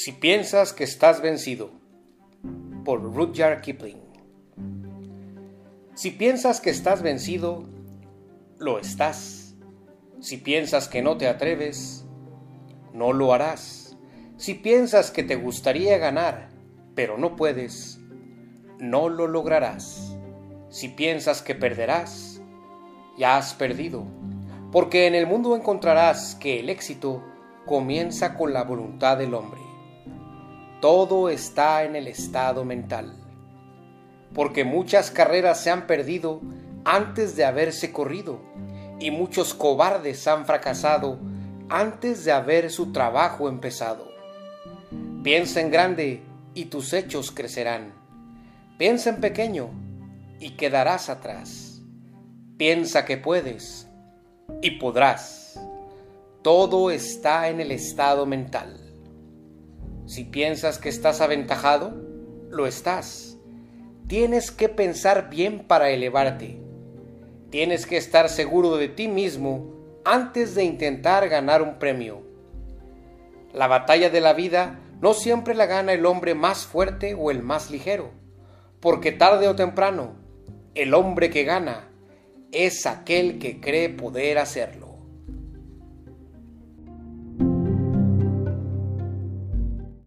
Si piensas que estás vencido, por Rudyard Kipling. Si piensas que estás vencido, lo estás. Si piensas que no te atreves, no lo harás. Si piensas que te gustaría ganar, pero no puedes, no lo lograrás. Si piensas que perderás, ya has perdido, porque en el mundo encontrarás que el éxito comienza con la voluntad del hombre. Todo está en el estado mental, porque muchas carreras se han perdido antes de haberse corrido y muchos cobardes han fracasado antes de haber su trabajo empezado. Piensa en grande y tus hechos crecerán. Piensa en pequeño y quedarás atrás. Piensa que puedes y podrás. Todo está en el estado mental. Si piensas que estás aventajado, lo estás. Tienes que pensar bien para elevarte. Tienes que estar seguro de ti mismo antes de intentar ganar un premio. La batalla de la vida no siempre la gana el hombre más fuerte o el más ligero, porque tarde o temprano, el hombre que gana es aquel que cree poder hacerlo.